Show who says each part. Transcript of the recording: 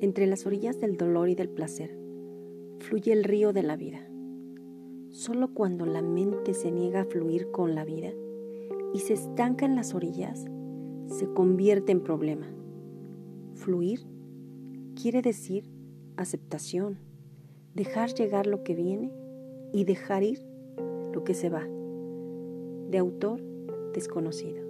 Speaker 1: Entre las orillas del dolor y del placer fluye el río de la vida. Solo cuando la mente se niega a fluir con la vida y se estanca en las orillas, se convierte en problema. Fluir quiere decir aceptación, dejar llegar lo que viene y dejar ir lo que se va. De autor desconocido.